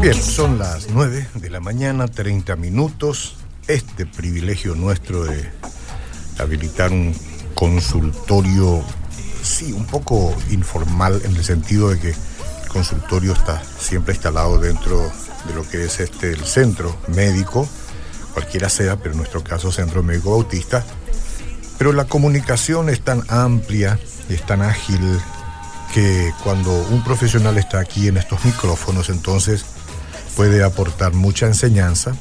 Bien, son las 9 de la mañana, 30 minutos. Este privilegio nuestro de habilitar un consultorio, sí, un poco informal en el sentido de que el consultorio está siempre instalado dentro de lo que es este el centro médico, cualquiera sea, pero en nuestro caso Centro Médico Bautista. Pero la comunicación es tan amplia es tan ágil que cuando un profesional está aquí en estos micrófonos, entonces puede aportar mucha enseñanza,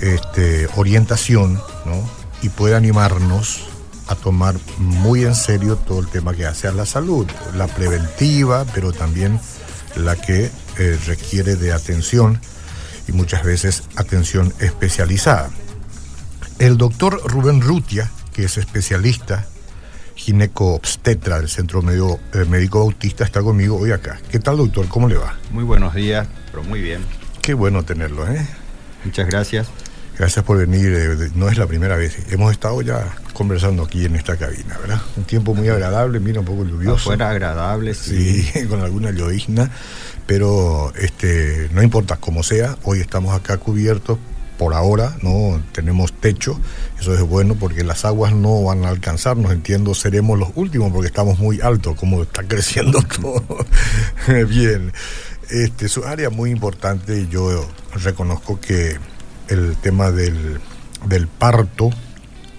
este, orientación, ¿no? y puede animarnos a tomar muy en serio todo el tema que hace a la salud, la preventiva, pero también la que eh, requiere de atención y muchas veces atención especializada. El doctor Rubén Rutia, que es especialista gineco-obstetra del Centro Medio, eh, Médico Bautista, está conmigo hoy acá. ¿Qué tal, doctor? ¿Cómo le va? Muy buenos días, pero muy bien. Qué bueno tenerlo, ¿eh? Muchas gracias. Gracias por venir. eh, No es la primera vez. Hemos estado ya conversando aquí en esta cabina, ¿verdad? Un tiempo muy agradable, mira, un poco lluvioso. Afuera agradable, sí. Sí, con alguna llovizna, pero este, no importa cómo sea, hoy estamos acá cubiertos, por ahora no tenemos techo, eso es bueno porque las aguas no van a alcanzarnos, entiendo, seremos los últimos porque estamos muy altos, como está creciendo todo. Bien, este, es un área muy importante y yo reconozco que el tema del, del parto,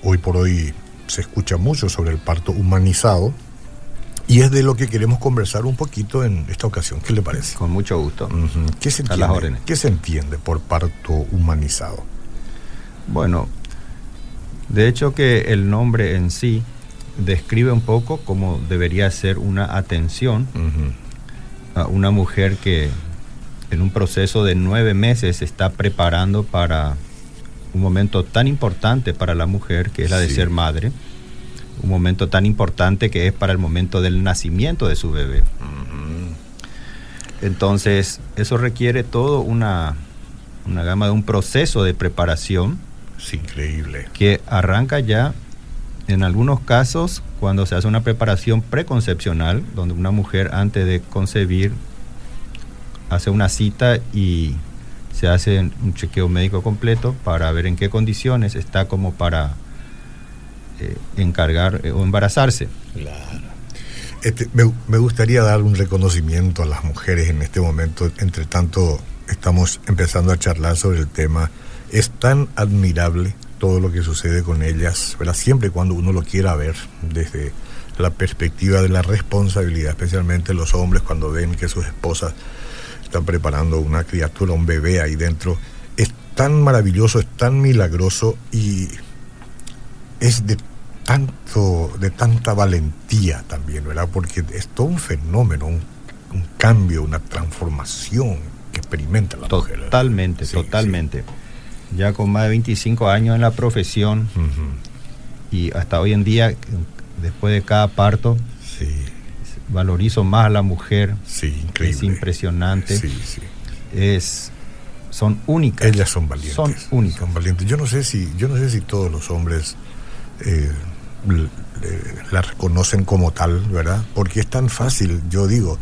hoy por hoy se escucha mucho sobre el parto humanizado, y es de lo que queremos conversar un poquito en esta ocasión. ¿Qué le parece? Con mucho gusto. ¿Qué, se A las entiende, órdenes. ¿Qué se entiende por parto humanizado? Bueno, de hecho que el nombre en sí describe un poco cómo debería ser una atención a una mujer que en un proceso de nueve meses se está preparando para un momento tan importante para la mujer, que es la de Sí. ser madre, un momento tan importante que es para el momento del nacimiento de su bebé. Entonces, eso requiere todo una, una gama de un proceso de preparación Es increíble. que arranca ya en algunos casos cuando se hace una preparación preconcepcional, donde una mujer antes de concebir hace una cita y se hace un chequeo médico completo para ver en qué condiciones está como para eh, encargar eh, o embarazarse. Este, me, gustaría dar un reconocimiento a las mujeres en este momento. Entre tanto, estamos empezando a charlar sobre el tema. Es tan admirable todo lo que sucede con ellas, ¿verdad? siempre cuando uno lo quiera ver desde la perspectiva de la responsabilidad, especialmente los hombres cuando ven que sus esposas están preparando una criatura, un bebé ahí dentro. Es tan maravilloso, es tan milagroso y es de tanto, de tanta valentía también, ¿verdad? Porque es todo un fenómeno, un, un cambio, una transformación que experimenta la mujer. ¿verdad? Totalmente, Sí, totalmente. Ya con más de 25 años en la profesión y hasta hoy en día, después de cada parto, Sí, valorizo más a la mujer. sí, increíble. Es impresionante. Sí, sí. Es, son únicas. Ellas son valientes. Son únicas. Son valientes. Yo no sé si, yo no sé si todos los hombres eh, la reconocen como tal, ¿verdad? Porque es tan fácil, yo digo,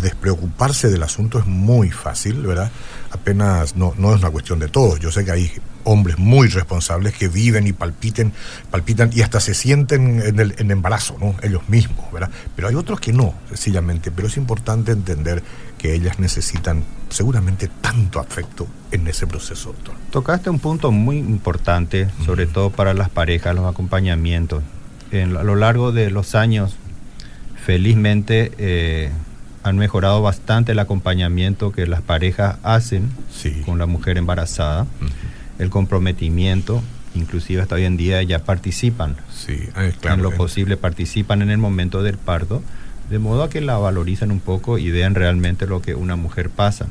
despreocuparse del asunto es muy fácil, ¿verdad? Apenas no, no es una cuestión de todos. Yo sé que hay hombres muy responsables que viven y palpiten, palpitan y hasta se sienten en el en embarazo, ¿no? Ellos mismos, ¿verdad? Pero hay otros que no, sencillamente. Pero es importante entender que ellas necesitan seguramente tanto afecto en ese proceso, doctor. Tocaste un punto muy importante, sobre todo para las parejas, los acompañamientos. En- a lo largo de los años, felizmente, eh, han mejorado bastante el acompañamiento que las parejas hacen Sí. con la mujer embarazada, Ujú. El comprometimiento, inclusive hasta hoy en día ya participan, Sí, ah, claro. en lo eh, posible participan en el momento del parto, de modo a que la valorizan un poco y vean realmente lo que una mujer pasa.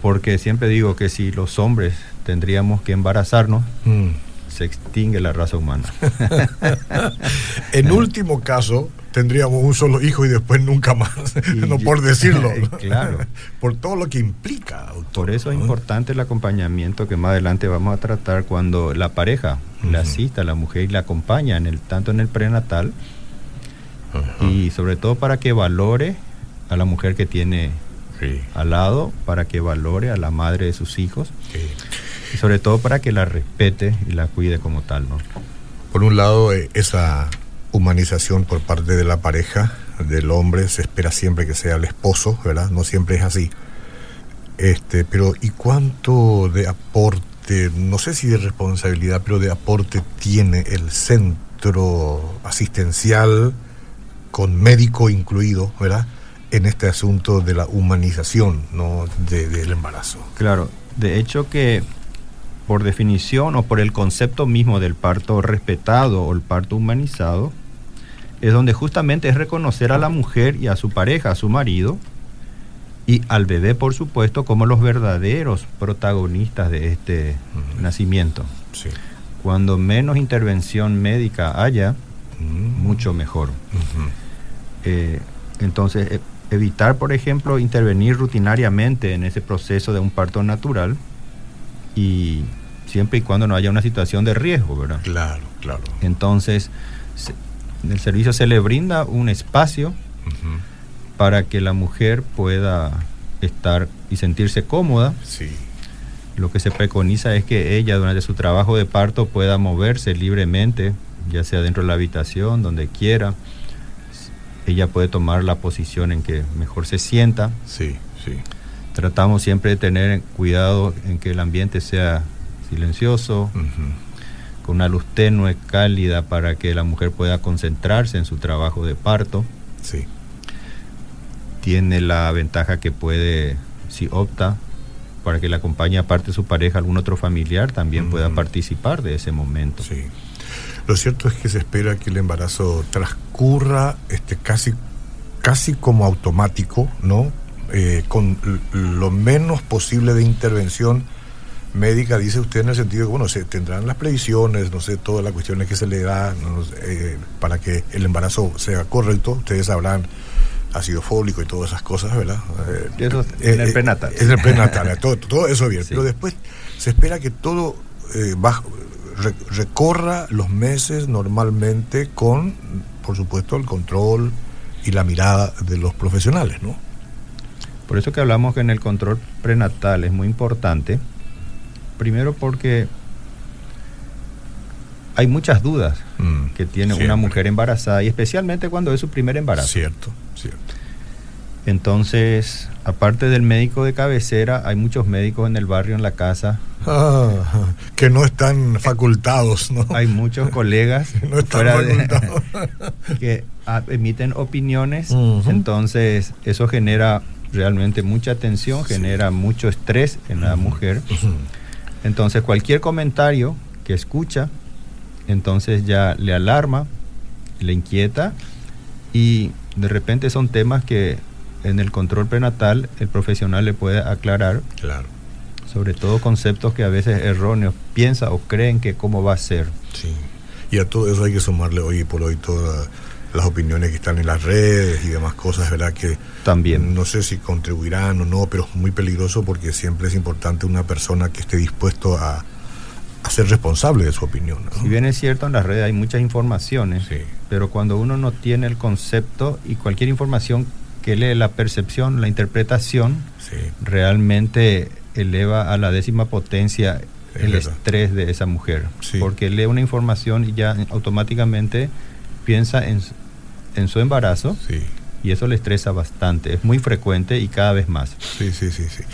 Porque siempre digo que si los hombres tendríamos que embarazarnos, Mm. se extingue la raza humana. En último caso, tendríamos un solo hijo y después nunca más, Y no yo- por decirlo. Claro. Por todo lo que implica, doctor. Por eso es importante el acompañamiento que más adelante vamos a tratar cuando la pareja Ujú. asista a la mujer y la acompaña en el, tanto en el prenatal y sobre todo para que valore a la mujer que tiene al lado para que valore a la madre de sus hijos y sobre todo para que la respete y la cuide como tal, ¿no? Por un lado, eh, esa humanización por parte de la pareja, del hombre, se espera siempre que sea el esposo, ¿verdad? No siempre es así. Este, pero ¿y cuánto de aporte, no sé si de responsabilidad, pero de aporte tiene el centro asistencial con médico incluido, ¿verdad? En este asunto de la humanización, ¿no? del embarazo. Claro, de hecho que por definición o por el concepto mismo del parto respetado o el parto humanizado, es donde justamente es reconocer a la mujer y a su pareja, a su marido, y al bebé, por supuesto, como los verdaderos protagonistas de este nacimiento. Cuando menos intervención médica haya, mucho mejor. Eh, entonces, e, evitar, por ejemplo, intervenir rutinariamente en ese proceso de un parto natural y siempre y cuando no haya una situación de riesgo, ¿verdad? Claro, claro. Entonces, en el servicio se le brinda un espacio para que la mujer pueda estar y sentirse cómoda. Sí. Lo que se preconiza es que ella durante su trabajo de parto pueda moverse libremente, ya sea dentro de la habitación, donde quiera. Ella puede tomar la posición en que mejor se sienta. Sí, sí. Tratamos siempre de tener cuidado en que el ambiente sea silencioso, con una luz tenue, cálida, para que la mujer pueda concentrarse en su trabajo de parto. Sí. Tiene la ventaja que puede, si opta, para que le acompañe aparte de su pareja, algún otro familiar, también pueda participar de ese momento. Sí. Lo cierto es que se espera que el embarazo transcurra este, casi, casi como automático, ¿no? Eh, con lo menos posible de intervención médica, dice usted, en el sentido de que, bueno, se tendrán las previsiones, no sé, todas las cuestiones que se le da eh, para que el embarazo sea correcto. Ustedes sabrán ácido fólico y todas esas cosas, ¿verdad? Eh, eso en el prenatal. En el prenatal, todo, todo, eso bien. Pero después se espera que todo recorra los meses normalmente con, por supuesto, el control y la mirada de los profesionales, ¿no? Por eso que hablamos que en el control prenatal es muy importante. Primero porque hay muchas dudas mm, que tiene una mujer embarazada y especialmente cuando es su primer embarazo. Cierto, cierto. Entonces, aparte del médico de cabecera, hay muchos médicos en el barrio, en la casa. Ah, que no están facultados, ¿no? Hay muchos colegas no están facultados. que emiten opiniones, entonces eso genera realmente mucha tensión, genera mucho estrés en la mujer. Entonces cualquier comentario que escucha, entonces ya le alarma, le inquieta y de repente son temas que en el control prenatal el profesional le puede aclarar. Claro. Sobre todo conceptos que a veces erróneos piensa o creen que cómo va a ser. Sí. Y a todo eso hay que sumarle hoy por hoy todas las opiniones que están en las redes y demás cosas, ¿verdad? Que también. No sé si contribuirán o no, pero es muy peligroso porque siempre es importante una persona que esté dispuesto a, ser responsable de su opinión. Si bien es cierto, en las redes hay muchas informaciones, pero cuando uno no tiene el concepto y cualquier información que lee la percepción, la interpretación, realmente eleva a la décima potencia el estrés de esa mujer. Porque lee una información y ya automáticamente piensa en, en su embarazo y eso le estresa bastante. Es muy frecuente y cada vez más. Sí, sí, sí, sí.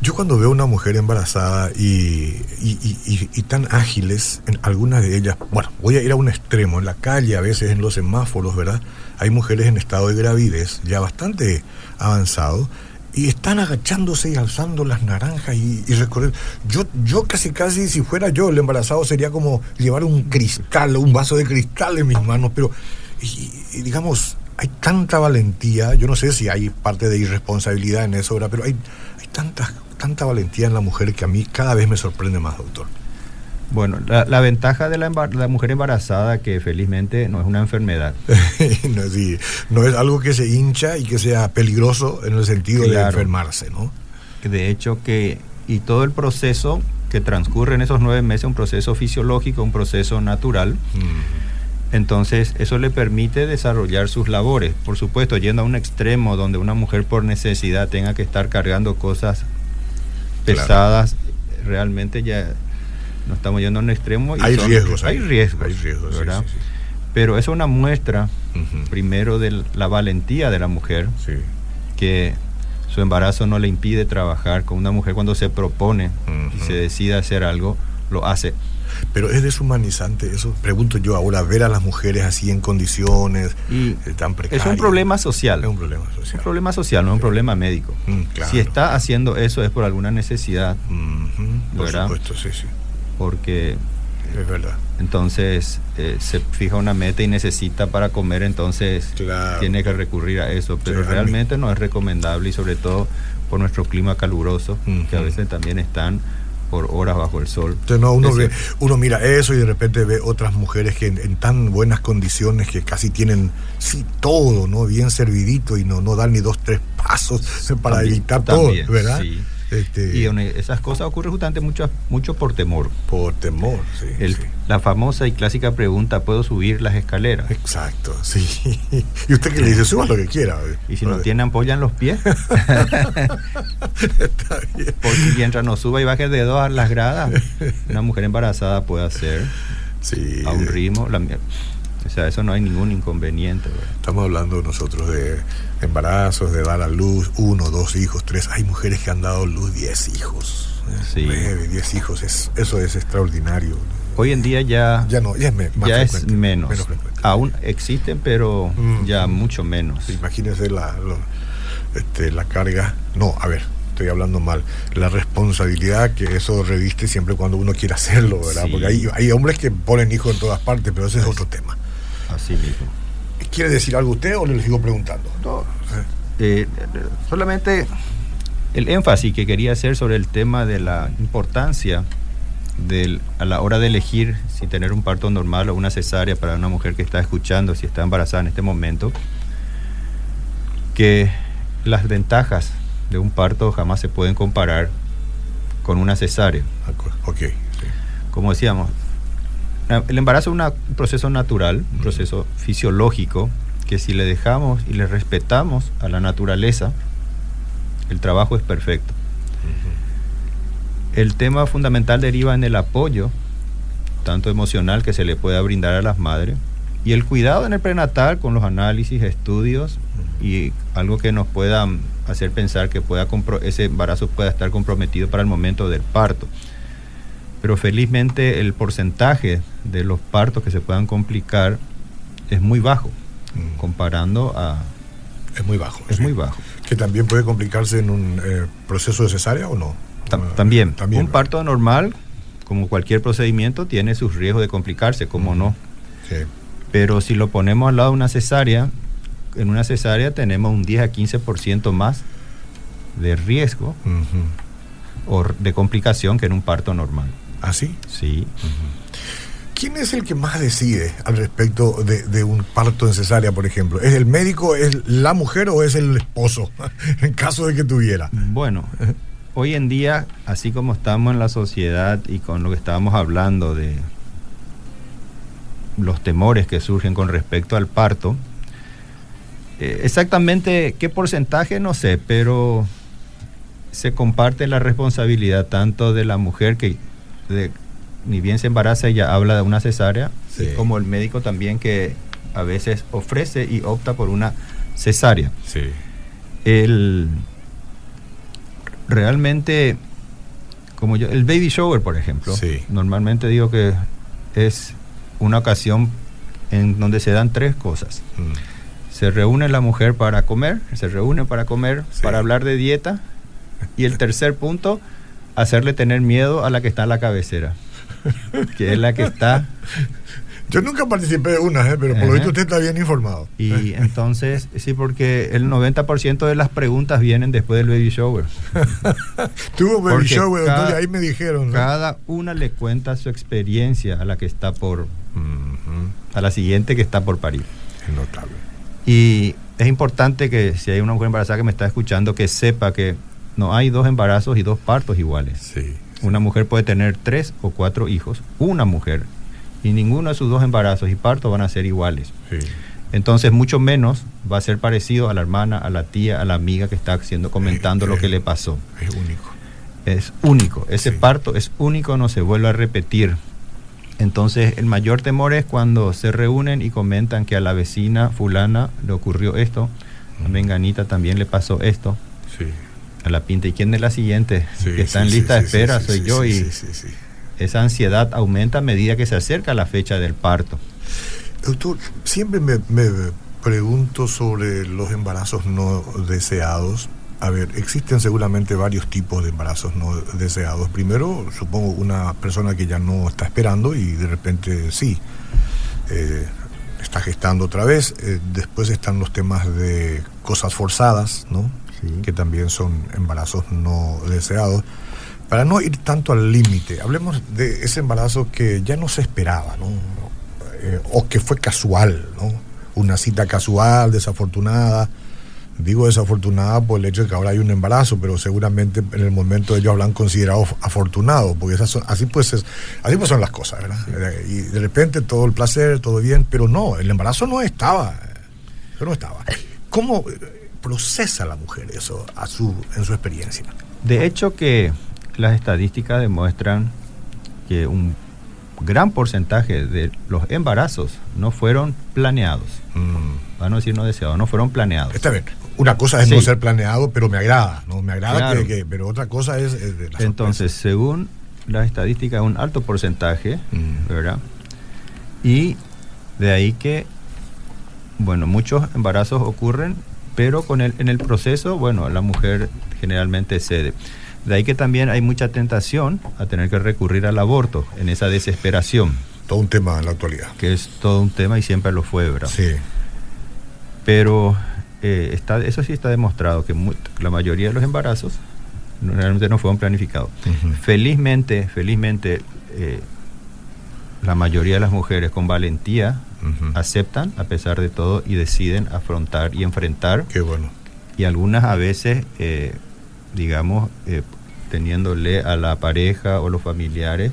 Yo cuando veo una mujer embarazada y, y, tan ágiles, en algunas de ellas, bueno, voy a ir a un extremo, en la calle, a veces en los semáforos, ¿verdad? Hay mujeres en estado de gravidez ya bastante avanzado y están agachándose y alzando las naranjas y, recorrer. Yo, yo casi, casi, si fuera yo el embarazado, sería como llevar un cristal, un vaso de cristal en mis manos, pero, y, digamos, hay tanta valentía, yo no sé si hay parte de irresponsabilidad en eso, pero hay, hay tanta, tanta valentía en la mujer que a mí cada vez me sorprende más, doctor. Bueno, la, ventaja de la, mujer embarazada que felizmente no es una enfermedad. no, no es algo que se hincha y que sea peligroso en el sentido de enfermarse, ¿no? De hecho que, y todo el proceso que transcurre en esos nueve meses, un proceso fisiológico, un proceso natural, Entonces, eso le permite desarrollar sus labores. Por supuesto, yendo a un extremo donde una mujer por necesidad tenga que estar cargando cosas pesadas, realmente ya no estamos yendo a un extremo. Y hay, riesgos, hay, riesgos. Hay riesgos. ¿verdad? Pero es una muestra, primero, de la valentía de la mujer, que su embarazo no le impide trabajar. Con una mujer cuando se propone y se decide hacer algo, lo hace. Pero es deshumanizante eso. Pregunto yo ahora, ver a las mujeres así en condiciones y eh, tan precarias. Es un problema social. Es un problema social. un problema social, no es un problema médico. Mm, si está haciendo eso es por alguna necesidad. Por supuesto, sí, sí. Porque es verdad. Entonces eh, se fija una meta y necesita para comer, entonces tiene que recurrir a eso. Pero realmente no es recomendable y sobre todo por nuestro clima caluroso, que a veces también están por horas bajo el sol. Entonces, no, uno, ve, uno mira eso y de repente ve otras mujeres que en, tan buenas condiciones que casi tienen sí todo, ¿no? Bien servidito y no, no dan ni dos, tres pasos para evitar todo, ¿verdad? Sí. Este, y esas cosas ocurren justamente mucho, mucho por temor. Por temor, sí, La famosa y clásica pregunta, ¿puedo subir las escaleras? Exacto, sí. Y usted que le dice, suba lo que quiera. Y si no tiene ampolla en los pies. Está bien. Porque mientras no suba y baje de dos a las gradas, una mujer embarazada puede hacer sí. a un ritmo. La, o sea, eso no hay ningún inconveniente. Estamos hablando nosotros de embarazos, de dar a luz uno, dos hijos, tres. Hay mujeres que han dado luz diez hijos. Sí. Nueve, diez hijos. Es, eso es extraordinario. Hoy en día ya, ya, no, ya, es, menos. Aún existen, pero mm. ya mucho menos. Imagínense la, este, la carga. No, a ver, estoy hablando mal, la responsabilidad que eso reviste siempre cuando uno quiere hacerlo, ¿verdad? Porque hay, hay hombres que ponen hijos en todas partes, pero ese es otro tema. Así mismo. ¿Quiere decir algo usted o le sigo preguntando? No, eh, solamente el énfasis que quería hacer sobre el tema de la importancia del, a la hora de elegir si tener un parto normal o una cesárea para una mujer que está escuchando, si está embarazada en este momento, que las ventajas de un parto jamás se pueden comparar con una cesárea. Ok. Como decíamos, el embarazo es un proceso natural, un proceso fisiológico, que si le dejamos y le respetamos a la naturaleza, el trabajo es perfecto. El tema fundamental deriva en el apoyo, tanto emocional que se le pueda brindar a las madres, y el cuidado en el prenatal con los análisis, estudios y algo que nos pueda hacer pensar que pueda ese embarazo pueda estar comprometido para el momento del parto pero felizmente el porcentaje de los partos que se puedan complicar es muy bajo, mm. comparando a... Es muy bajo. Es muy bajo. ¿Que también puede complicarse en un eh, proceso de cesárea o no? también. Un parto normal, como cualquier procedimiento, tiene sus riesgos de complicarse, como no. Pero si lo ponemos al lado de una cesárea, en una cesárea tenemos un 10 a 15% más de riesgo o de complicación que en un parto normal. ¿Ah, sí? Sí. ¿Quién es el que más decide al respecto de, un parto en cesárea, por ejemplo? ¿Es el médico, es la mujer o es el esposo, en caso de que tuviera? Bueno, hoy en día, así como estamos en la sociedad y con lo que estábamos hablando de los temores que surgen con respecto al parto, eh, exactamente qué porcentaje no sé, pero se comparte la responsabilidad tanto de la mujer que ni bien se embaraza, ella habla de una cesárea, como el médico también que a veces ofrece y opta por una cesárea. Sí. El, realmente, como yo, el baby shower, por ejemplo, normalmente digo que es una ocasión en donde se dan tres cosas. Mm. Se reúne la mujer para comer, se reúne para comer, para hablar de dieta, y el tercer punto hacerle tener miedo a la que está en la cabecera, que es la que está... Yo nunca participé de una, ¿eh? pero por lo visto usted está bien informado. Y entonces, sí, porque el 90% de las preguntas vienen después del baby shower. Tuvo baby shower, cada, ahí me dijeron. Cada una le cuenta su experiencia a la que está por... a la siguiente que está por parir. Es notable. Y es importante que si hay una mujer embarazada que me está escuchando, que sepa que no hay dos embarazos y dos partos iguales. Sí, Una mujer puede tener tres o cuatro hijos, una mujer, Y ninguno de sus dos embarazos y partos van a ser iguales. Sí. Entonces, mucho menos va a ser parecido a la hermana, a la tía, a la amiga que está haciendo, comentando Eh, lo que le pasó. Es único. Es único. Ese Sí. parto es único, no se vuelve a repetir. Entonces, el mayor temor es cuando se reúnen y comentan que a la vecina fulana le ocurrió esto, a Menganita también le pasó esto, Sí. A la pinta. ¿Y quién es la siguiente? Sí, que está en lista de espera, soy yo, y esa ansiedad aumenta a medida que se acerca la fecha del parto. Doctor, siempre me, me pregunto sobre los embarazos no deseados. A ver, existen seguramente varios tipos de embarazos no deseados. Primero, supongo una persona que ya no está esperando y de repente sí, eh, está gestando otra vez. Eh, después están los temas de cosas forzadas, ¿no? Sí. Que también son embarazos no deseados. Para no ir tanto al límite, hablemos de ese embarazo que ya no se esperaba, ¿no? Eh, o que fue casual, ¿no? Una cita casual, desafortunada. Digo desafortunada por el hecho de que ahora hay un embarazo, pero seguramente en el momento ellos hablan considerado afortunado, porque esas son- así pues es, así pues son las cosas, ¿verdad? Eh, Y de repente todo el placer, todo bien, pero no, el embarazo no estaba, no estaba. ¿Cómo procesa la mujer eso a su, en su experiencia? De hecho que las estadísticas demuestran que un gran porcentaje de los embarazos no fueron planeados. Mm, Para no decir no deseados, no fueron planeados. Está bien. Una cosa es Sí. no ser planeado, pero me agrada, ¿no? Me agrada Claro. que, que- pero otra cosa es, es de la Entonces, sorpresa. según las estadísticas, un alto porcentaje, Mm. ¿verdad? Y de ahí que, bueno, muchos embarazos ocurren, pero con el, en el proceso, bueno, la mujer generalmente cede. De ahí que también hay mucha tentación a tener que recurrir al aborto en esa desesperación, todo un tema en la actualidad. que es todo un tema y siempre lo fue, ¿verdad? Sí. Pero eh, está, eso sí está demostrado que la mayoría de los embarazos realmente no fueron planificados. Felizmente, felizmente, eh, la mayoría de las mujeres con valentía Aceptan a pesar de todo y deciden afrontar y enfrentar Qué bueno. y algunas a veces, eh, digamos, eh, teniéndole a la pareja o los familiares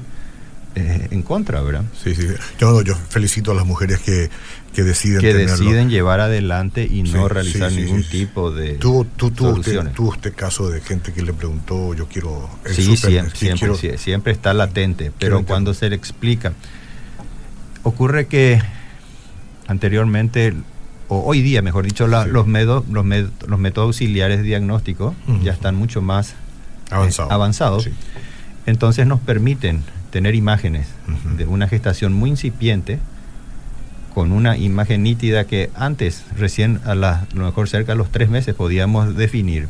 eh, en contra, ¿verdad? Sí, sí. Yo, yo felicito a las mujeres que, que deciden Que tenerlo. deciden llevar adelante y no Sí, realizar sí, sí, ningún tipo de Tuvo, tú, usted, usted caso de gente que le preguntó, yo quiero el Sí, súper, siempre, siempre, quiero- siempre está latente, pero cuando se le explica, ocurre que anteriormente, o hoy día, mejor dicho, la- Sí. los, medo- los, med- los métodos auxiliares de diagnóstico ya están mucho más Avanzado. eh, avanzados. Sí. Entonces nos permiten tener imágenes de una gestación muy incipiente con una imagen nítida que antes, recién a, la, a lo mejor cerca de los tres meses podíamos definir.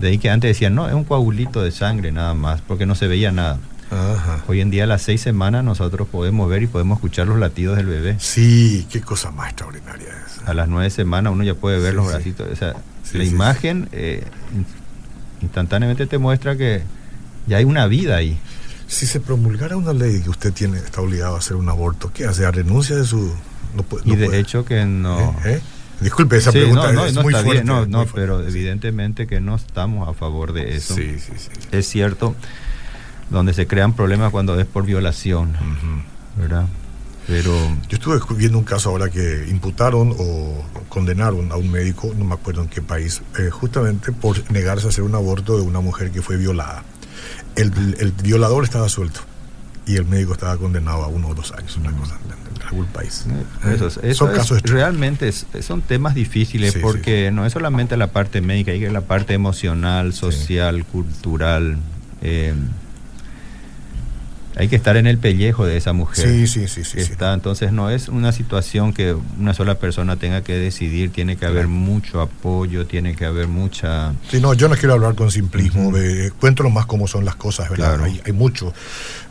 De ahí que antes decían, no, es un coagulito de sangre nada más, porque no se veía nada. Ajá. Hoy en día a las seis semanas nosotros podemos ver y podemos escuchar los latidos del bebé. Sí, qué cosa más extraordinaria es. A las nueve semanas uno ya puede ver Sí, los sí. bracitos. O sea, Sí, la sí, imagen eh, in- instantáneamente te muestra que ya hay una vida ahí. Si se promulgara una ley que usted tiene está obligado a hacer un aborto, ¿qué hace? ¿A renuncia de su...? No puede- y no de puede. hecho que no... ¿Eh? ¿Eh? Disculpe, esa Sí, pregunta no, no, es no muy está fuerte. bien, no, muy fuerte. pero evidentemente que no estamos a favor de eso. Sí, sí, sí. Es cierto, donde se crean problemas cuando es por violación. ¿verdad? Pero Yo estuve viendo un caso ahora que imputaron o condenaron a un médico, no me acuerdo en qué país, eh, justamente por negarse a hacer un aborto de una mujer que fue violada. El, el violador estaba suelto y el médico estaba condenado a uno o dos años, una cosa en, en algún país. eh, eso, es- eso Son es- casos realmente es- son temas difíciles Sí, sí, porque no es solamente la parte médica, hay que la parte emocional, social, cultural. eh, hay que estar en el pellejo de esa mujer. Sí, sí, sí, sí. está. Entonces no es una situación que una sola persona tenga que decidir, tiene que haber Claro. mucho apoyo, tiene que haber mucha... Sí, no, yo no quiero hablar con simplismo, Ujú. de, cuento más cómo son las cosas, ¿verdad? Claro. Hay, hay mucho,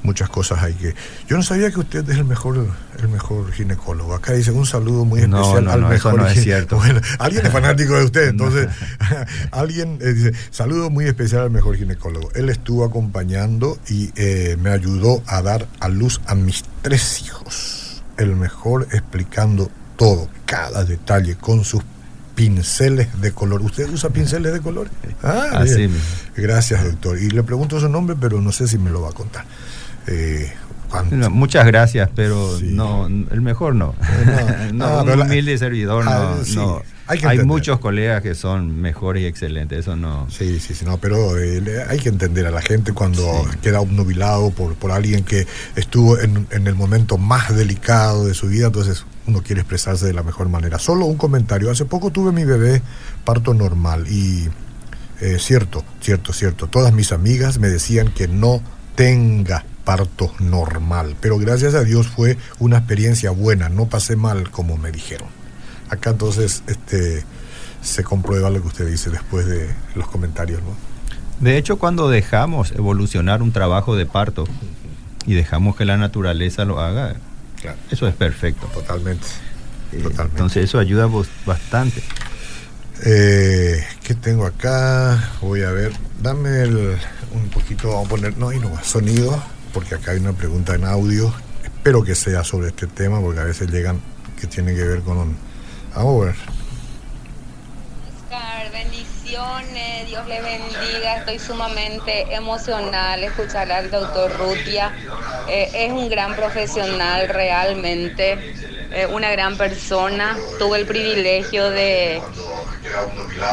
muchas cosas hay que... Yo no sabía que usted es el mejor, el mejor ginecólogo. Acá dice un saludo muy especial no, al no, eso mejor no es cierto. Bueno, alguien es fanático de usted, entonces alguien eh, dice, saludo muy especial al mejor ginecólogo. Él estuvo acompañando y eh, me ayudó a dar a luz a mis tres hijos. El mejor explicando todo, cada detalle con sus pinceles de color. ¿Usted usa pinceles de color? Ah, Así mismo. Gracias, doctor. Y le pregunto su nombre, pero no sé si me lo va a contar. Eh, muchas gracias, pero no, el mejor no. no, un humilde servidor ah, no. Hay, muchos colegas que son mejores y excelentes, eso no. Sí, sí, sí, no, pero eh, hay que entender a la gente cuando queda obnubilado por, por alguien que estuvo en, en, el momento más delicado de su vida, entonces uno quiere expresarse de la mejor manera. Solo un comentario, hace poco tuve mi bebé parto normal y eh, cierto, cierto, cierto, todas mis amigas me decían que no tenga parto normal, pero gracias a Dios fue una experiencia buena, no pasé mal como me dijeron. Acá entonces este, se comprueba lo que usted dice después de los comentarios. ¿no? De hecho, cuando dejamos evolucionar un trabajo de parto y dejamos que la naturaleza lo haga, eso es perfecto. Totalmente. Eh. Entonces eso ayuda bastante. Eh, ¿Qué tengo acá? Voy a ver. Dame el, un poquito, vamos a poner, no, hay no sonido, porque acá hay una pregunta en audio. Espero que sea sobre este tema, porque a veces llegan que tienen que ver con un Vamos a ver. Oscar, bendiciones, Dios le bendiga. Estoy sumamente emocional escuchar al doctor Rutia. Eh, es un gran profesional realmente, eh, una gran persona. Tuve el privilegio de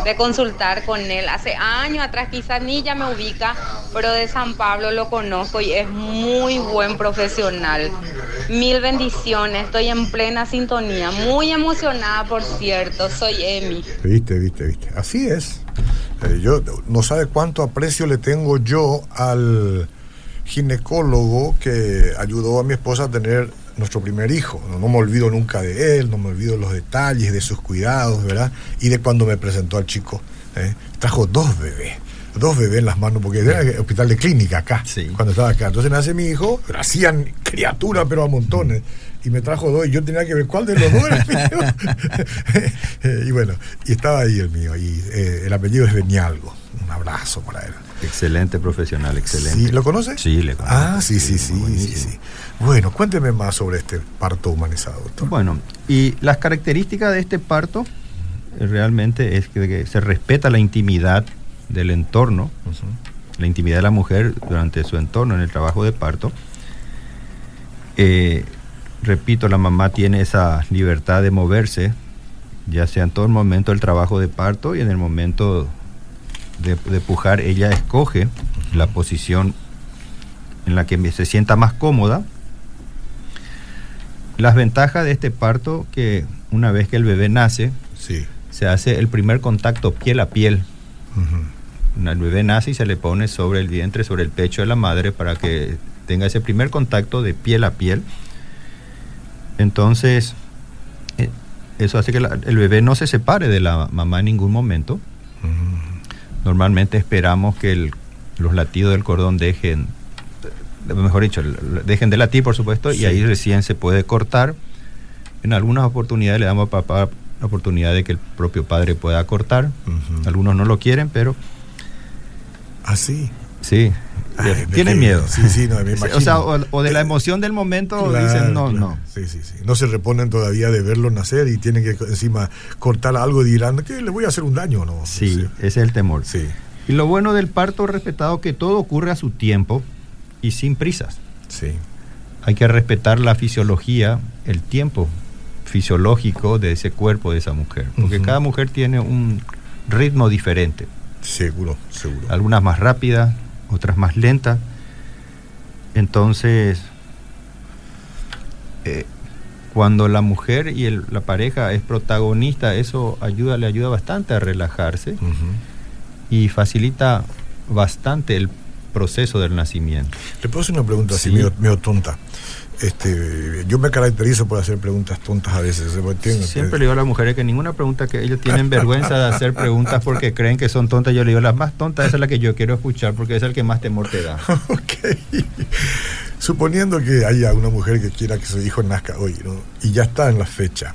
de consultar con él. Hace años atrás, quizás ni ya me ubica, pero de San Pablo lo conozco y es muy buen profesional. Mil bendiciones, estoy en plena sintonía, muy emocionada, por cierto, soy Emi. Viste, viste, viste. Así es. Eh, yo no sabe cuánto aprecio le tengo yo al ginecólogo que ayudó a mi esposa a tener nuestro primer hijo. No, me olvido nunca de él, no me olvido los detalles, de sus cuidados, ¿verdad? Y de cuando me presentó al chico. ¿eh? Trajo dos bebés, dos bebés en las manos, porque era el hospital de clínica acá, cuando estaba acá. Entonces nace mi hijo, hacían criatura, pero a montones. Y me trajo dos, y yo tenía que ver cuál de los dos era mío. y bueno, y estaba ahí el mío, y eh, el apellido es Benialgo. Un abrazo para él. Excelente profesional, excelente. ¿Lo conoce? Sí, le conozco. Ah, sí, sí, sí, sí, sí, Bueno, cuénteme más sobre este parto humanizado, doctor. Bueno, y las características de este parto eh, realmente es que, se respeta la intimidad del entorno, la intimidad de la mujer durante su entorno en el trabajo de parto. Eh, repito, la mamá tiene esa libertad de moverse, ya sea en todo el momento del trabajo de parto y en el momento de, pujar, ella escoge la posición en la que se sienta más cómoda. Las ventajas de este parto que una vez que el bebé nace, sí. se hace el primer contacto piel a piel. El bebé nace y se le pone sobre el vientre, sobre el pecho de la madre para que tenga ese primer contacto de piel a piel. Entonces, eh, eso hace que el bebé no se separe de la mamá en ningún momento. Normalmente esperamos que los latidos del cordón dejen, mejor dicho, dejen de latir, por supuesto, y ahí recién se puede cortar. En algunas oportunidades le damos a papá la oportunidad de que el propio padre pueda cortar. Algunos no lo quieren, pero... Así. ¿Ah, sí, tienen miedo. Sí, sí, no, me imagino. O sea, o, de la emoción del momento dicen no, no. Sí, sí, sí. No se reponen todavía de verlo nacer y tienen que encima cortar algo y dirán que le voy a hacer un daño, ¿no? Sí, ese es el temor. Sí. Y lo bueno del parto respetado que todo ocurre a su tiempo y sin prisas. Sí. Hay que respetar la fisiología, el tiempo fisiológico de ese cuerpo de esa mujer, porque cada mujer tiene un ritmo diferente. Seguro, seguro. Algunas más rápidas, otras más lentas. Entonces, eh, cuando la mujer y la pareja es protagonista, eso ayuda, le ayuda bastante a relajarse y facilita bastante el proceso del nacimiento. Le puedo hacer una pregunta así, medio, tonta. Este, yo me caracterizo por hacer preguntas tontas a veces. Siempre le digo a las mujeres que ninguna pregunta que ellos tienen vergüenza de hacer preguntas porque creen que son tontas. Yo le digo, las más tontas, esa es la que yo quiero escuchar porque es el que más temor te da. ok. Suponiendo que haya una mujer que quiera que su hijo nazca hoy, ¿no? Y ya está en la fecha,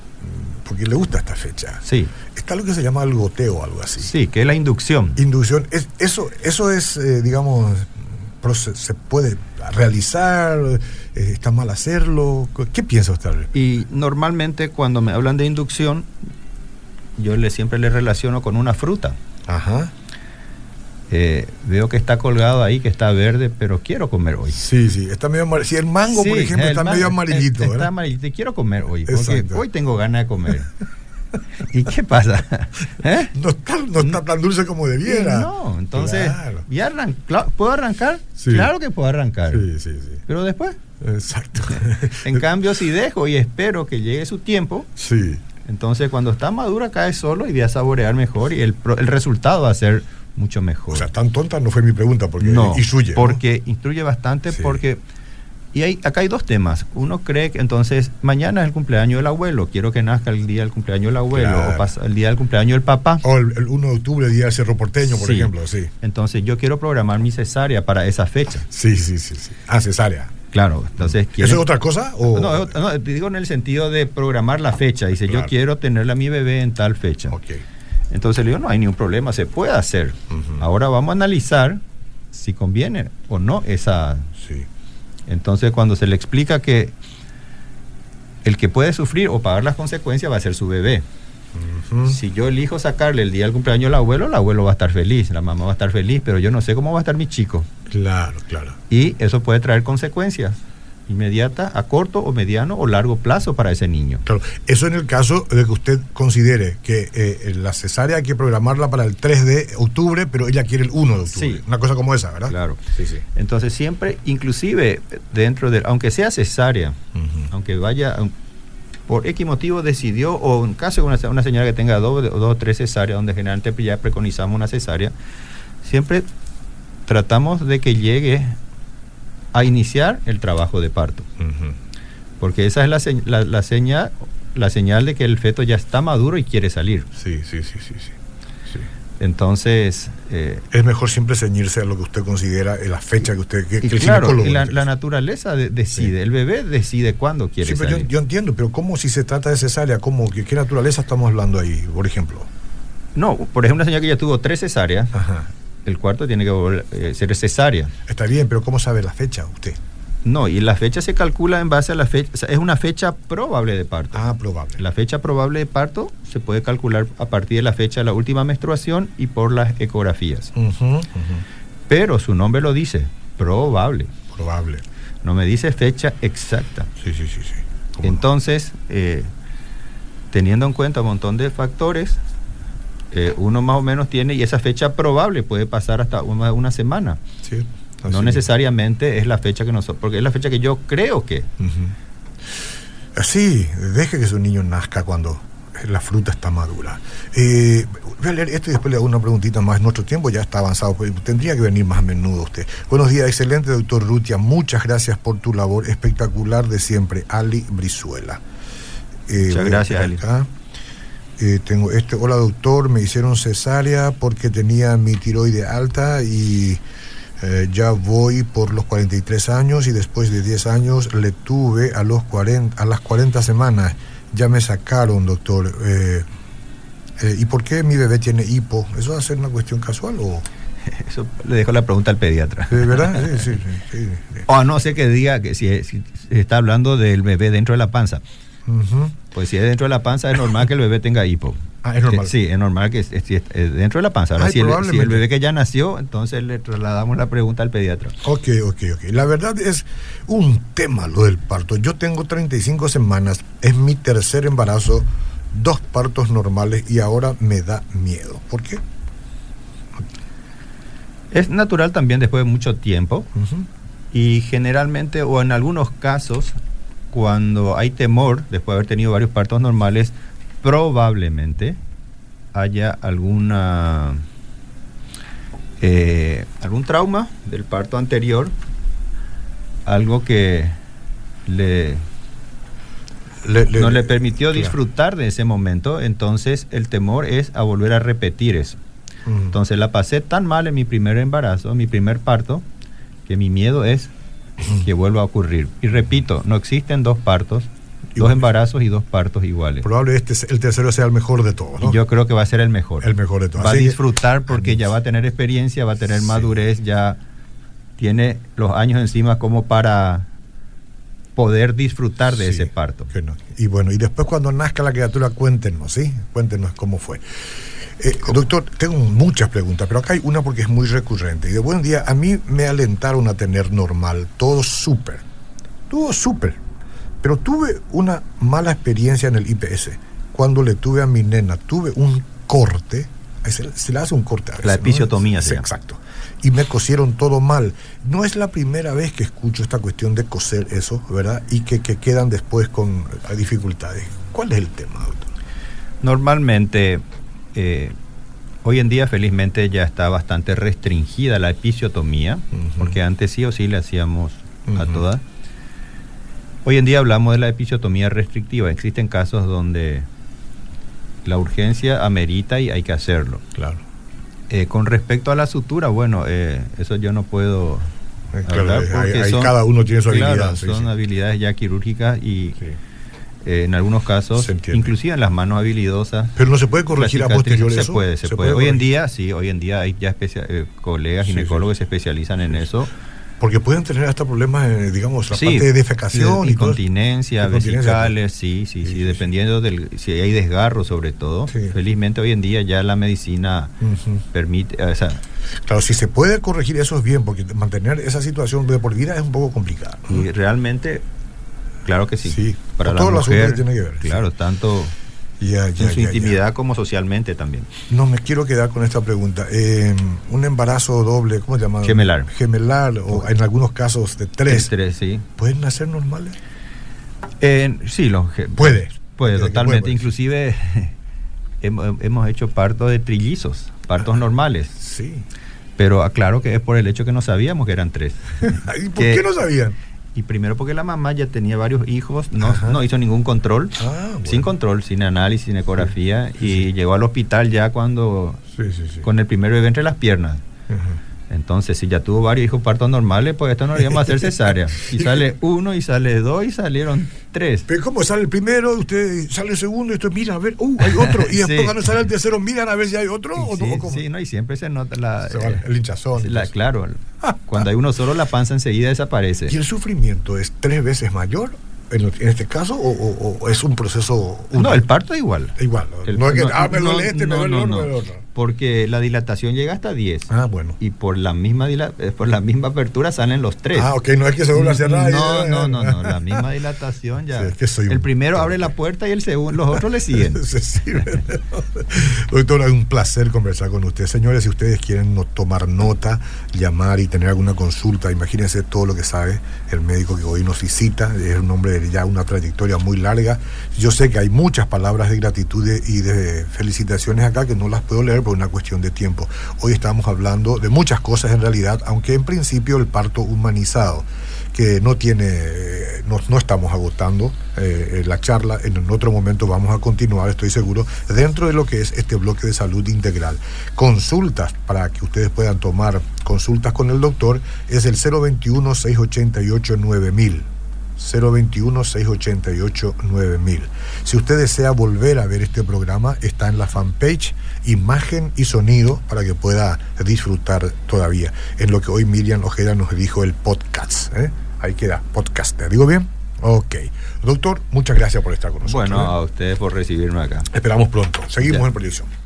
porque le gusta esta fecha. Sí. Está lo que se llama el goteo, algo así. Sí, que es la inducción. Inducción. Es, eso, eso es, eh, digamos, se puede realizar, eh, está mal hacerlo. ¿Qué piensa usted? Y normalmente cuando me hablan de inducción, yo le, siempre le relaciono con una fruta. Ajá. eh, veo que está colgado ahí, que está verde, pero quiero comer hoy. Sí, sí, está medio amarillito. Si el mango, por ejemplo, está medio amarillito, Está ¿verdad? amarillito y quiero comer hoy, porque Exacto. hoy tengo ganas de comer. ¿Y qué pasa? ¿Eh? No está, no está tan dulce como debiera. No, entonces, Claro. ¿y arran- ¿puedo arrancar? Sí. Claro que puedo arrancar. Sí, sí, sí. Pero después, Exacto. en cambio, si dejo y espero que llegue su tiempo, sí. entonces cuando está madura cae solo y voy a saborear mejor y el, el resultado va a ser mucho mejor. O sea, tan tonta no fue mi pregunta, porque no, instruye. ¿no? porque instruye bastante Sí. porque... Y hay, acá hay dos temas. Uno cree que entonces mañana es el cumpleaños del abuelo, quiero que nazca el día del cumpleaños del abuelo Claro. o pasa el día del cumpleaños del papá. O el, el 1 de octubre, Día del Cerro Porteño, por Sí. ejemplo, sí. Entonces yo quiero programar mi cesárea para esa fecha. Sí, sí, sí, sí. Ah, cesárea. Claro, entonces ¿Eso es quieren- otra cosa? O... No, no, te digo en el sentido de programar la fecha. Dice, Claro. yo quiero tenerle a mi bebé en tal fecha. Ok. Entonces le digo, no hay ningún problema, se puede hacer. Ahora vamos a analizar si conviene o no esa... Sí. Entonces cuando se le explica que el que puede sufrir o pagar las consecuencias va a ser su bebé. Si yo elijo sacarle el día del cumpleaños al abuelo, el abuelo va a estar feliz, la mamá va a estar feliz, pero yo no sé cómo va a estar mi chico. Claro, claro. Y eso puede traer consecuencias inmediatas a corto o mediano o largo plazo para ese niño. Claro, eso en el caso de que usted considere que eh, la cesárea hay que programarla para el 3 de octubre, pero ella quiere el 1 de octubre. Sí. Una cosa como esa, ¿verdad? Claro. Sí, sí. Entonces siempre, inclusive dentro de, aunque sea cesárea, aunque vaya, um, por X motivo decidió, o en caso de una, una señora que tenga dos, o dos o tres cesáreas, donde generalmente ya preconizamos una cesárea, siempre tratamos de que llegue a iniciar el trabajo de parto, porque esa es la, la, la señal, la señal de que el feto ya está maduro y quiere salir. Sí, sí, sí, sí, sí. Sí. Entonces, eh, Es mejor siempre ceñirse a lo que usted considera, eh, la fecha que usted... Que, y que el claro, y la, naturaleza de- decide, Sí. el bebé decide cuándo quiere Sí, pero yo, salir. yo entiendo, pero ¿cómo si se trata de cesárea? ¿Cómo? ¿Qué, qué naturaleza estamos hablando ahí, por ejemplo? No, por ejemplo, una señora que ya tuvo tres cesáreas, Ajá. El cuarto tiene que volver, eh, ser cesárea. Está bien, pero ¿cómo sabe la fecha usted? No, y la fecha se calcula en base a la fecha, o sea, es una fecha probable de parto. Ah, probable. La fecha probable de parto se puede calcular a partir de la fecha de la última menstruación y por las ecografías. Pero su nombre lo dice, probable. Probable. No me dice fecha exacta. Sí, sí, sí, sí. Entonces, eh, teniendo en cuenta un montón de factores, eh, uno más o menos tiene, y esa fecha probable puede pasar hasta una, una semana. Sí, No necesariamente es la fecha que nosotros, porque es la fecha que yo creo que. Ujú. Así, deje que su niño nazca cuando la fruta está madura. Eh, voy a leer esto y después le hago una preguntita más. Nuestro tiempo ya está avanzado, pues tendría que venir más a menudo usted. Buenos días, excelente doctor Rutia. Muchas gracias por tu labor espectacular de siempre. Ali Brizuela. Eh, Muchas gracias, Ali. Eh, tengo este, hola doctor, me hicieron cesárea porque tenía mi tiroide alta y eh, ya voy por los 43 años y después de 10 años le tuve a, los 40, a las 40 semanas. Ya me sacaron, doctor. Eh, eh, ¿Y por qué mi bebé tiene hipo? ¿Eso va a ser una cuestión casual o...? Eso le dejo la pregunta al pediatra. ¿De verdad? Sí, sí, sí, sí. O a no ser que diga que si, está hablando del bebé dentro de la panza. Pues si es dentro de la panza es normal que el bebé tenga hipo. Ah, es normal. Sí, es normal que es- es- si es- es dentro de la panza. Ahora, Ay, si, el, si el bebé que ya nació, entonces le trasladamos la pregunta al pediatra. Ok, ok, ok. La verdad es un tema lo del parto. Yo tengo 35 semanas, es mi tercer embarazo, dos partos normales y ahora me da miedo. ¿Por qué? Es natural también después de mucho tiempo y generalmente o en algunos casos cuando hay temor después de haber tenido varios partos normales probablemente haya alguna eh, algún trauma del parto anterior algo que le Le- le- no le permitió claro. disfrutar de ese momento entonces el temor es a volver a repetir eso entonces la pasé tan mal en mi primer embarazo, en mi primer parto, que mi miedo es que vuelva a ocurrir. Y repito, no existen dos partos, dos embarazos y dos partos iguales. Probable este, el tercero sea el mejor de todos, ¿no? Y yo creo que va a ser el mejor. El mejor de todos. Va a que- disfrutar porque ya va a tener experiencia, va a tener Sí. madurez, ya tiene los años encima como para poder disfrutar de Sí, ese parto. que no. Y bueno, y después cuando nazca la criatura, cuéntenos, ¿sí? Cuéntenos cómo fue. Eh, doctor, tengo muchas preguntas, pero acá hay una porque es muy recurrente. Y de buen día, a mí me alentaron a tener normal, todo súper. Todo súper. Pero tuve una mala experiencia en el IPS. Cuando le tuve a mi nena, tuve un corte, se, se le hace un corte a veces, La ¿no? episiotomía Sí. Exacto. Y me cosieron todo mal. No es la primera vez que escucho esta cuestión de coser eso, ¿verdad? Y que, que quedan después con dificultades. ¿Cuál es el tema, doctor? Normalmente, eh, hoy en día felizmente ya está bastante restringida la episiotomía, porque antes sí o sí le hacíamos a todas. Hoy en día hablamos de la episiotomía restrictiva. Existen casos donde la urgencia amerita y hay que hacerlo. Claro. Eh, con respecto a la sutura, bueno, eh, eso yo no puedo claro, hablar eh, porque son- cada uno tiene su claro, habilidad, sí, son sí. habilidades ya quirúrgicas y Sí. Eh, en algunos casos, Se inclusive en las manos habilidosas, Pero no se puede corregir a posteriori se eso. puede, se, puede. Hoy en día, sí, hoy en día hay ya eh, colegas Sí, ginecólogos sí. que se especializan en eso. Porque pueden tener hasta problemas, eh, digamos, la Sí, parte de defecación de y incontinencia, vesicales, sí, sí, Sí, sí, sí, dependiendo del si hay desgarro sobre todo. Sí. Felizmente hoy en día ya la medicina Ujú. permite, o sea, Claro, si se puede corregir eso es bien, porque mantener esa situación de por vida es un poco complicado. y realmente, claro que sí. Sí, para la asunto mujer, que tiene que ver, claro, sí. tanto Ya, ya, en su ya, intimidad como socialmente también. No me quiero quedar con esta pregunta. Eh, un embarazo doble, ¿cómo se llama? Gemelar. Gemelar, o en algunos casos de tres. Tres, sí. ¿Pueden nacer normales? Eh, sí, lo, ge- Puede. Puede, totalmente. puede. Inclusive hemos, hemos hecho partos de trillizos, partos normales. Sí. Pero aclaro que es por el hecho que no sabíamos que eran tres. ¿Y por Que- qué no sabían? Y primero porque la mamá ya tenía varios hijos, no, Ajá. no hizo ningún control, Ah, bueno. sin control, sin análisis, sin ecografía, y llegó al hospital ya cuando, con el primer bebé entre las piernas. Ajá. Entonces, si ya tuvo varios hijos partos normales, pues esto no lo íbamos a hacer cesárea. Y sale uno, y sale dos, y salieron tres. Pero ¿cómo sale el primero? Usted sale el segundo y usted mira a ver, uh, hay otro. Y después Sí. cuando sale el tercero, miran a ver si hay otro o, Sí, no, sí, no, y siempre se nota la... Se vale, eh, el hinchazón. la- claro, cuando hay uno solo, la panza enseguida desaparece. ¿Y el sufrimiento es tres veces mayor en, este caso o, o- o es un proceso No, el parto es igual. igual? ¿no? El- no es que, no, ah, me duele no, este, me duele el otro, Porque la dilatación llega hasta 10. Ah, bueno. Y por la misma eh, por la misma apertura salen los tres. Ah, ok, no es que se vuelva a cerrar. No, no, no, no, la misma dilatación ya. Sí, es que soy el un primero abre la puerta y el segundo, los otros le siguen. Se sirve. Doctor, es un placer conversar con usted. Señores, si ustedes quieren no- tomar nota, llamar y tener alguna consulta, imagínense todo lo que sabe el médico que hoy nos visita. Es un hombre de ya una trayectoria muy larga. Yo sé que hay muchas palabras de gratitud y de felicitaciones acá que no las puedo leer por una cuestión de tiempo. Hoy estamos hablando de muchas cosas en realidad, aunque en principio el parto humanizado que no tiene, no, no estamos agotando eh, la charla, en otro momento vamos a continuar, estoy seguro, dentro de lo que es este bloque de salud integral. Consultas para que ustedes puedan tomar consultas con el doctor es el 021-688-9000. 021-688-9000. Si usted desea volver a ver este programa, está en la fanpage, imagen y sonido, para que pueda disfrutar todavía. En lo que hoy Miriam Ojeda nos dijo el podcast. ¿eh? Ahí queda, podcast. ¿Te digo bien? Ok. Doctor, muchas gracias por estar con nosotros. Bueno, ¿eh? a ustedes por recibirme acá. Esperamos pronto. Seguimos Ya. en proyección.